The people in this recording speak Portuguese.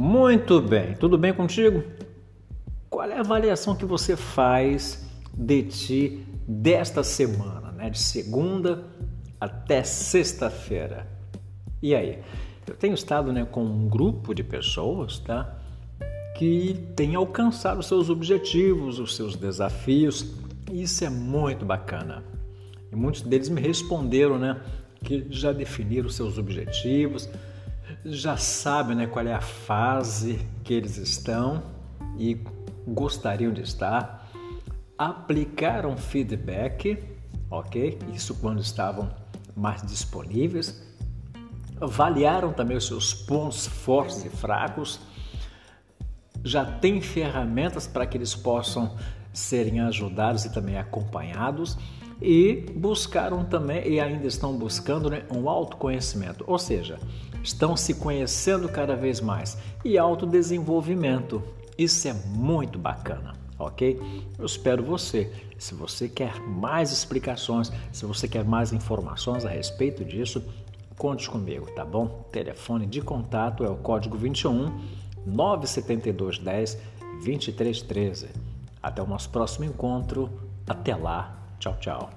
Muito bem, tudo bem contigo? Qual é a avaliação que você faz de ti desta semana, né? De segunda até sexta-feira. E aí? Eu tenho estado né, com um grupo de pessoas, tá? Que tem alcançado seus objetivos, os seus desafios. E isso é muito bacana. E muitos deles me responderam, né? Que já definiram seus objetivos, já sabem né, qual é a fase que eles estão e gostariam de estar, aplicaram feedback, ok? Isso quando estavam mais disponíveis, avaliaram também os seus pontos fortes e fracos, já tem ferramentas para que eles possam serem ajudados e também acompanhados e buscaram também e ainda estão buscando né, um autoconhecimento, ou seja, estão se conhecendo cada vez mais e autodesenvolvimento. Isso é muito bacana, ok? Eu espero você. Se você quer mais explicações, se você quer mais informações a respeito disso, conte comigo, tá bom? Telefone de contato é o código 21 972 10 2313. Até o nosso próximo encontro. Até lá. Tchau, tchau.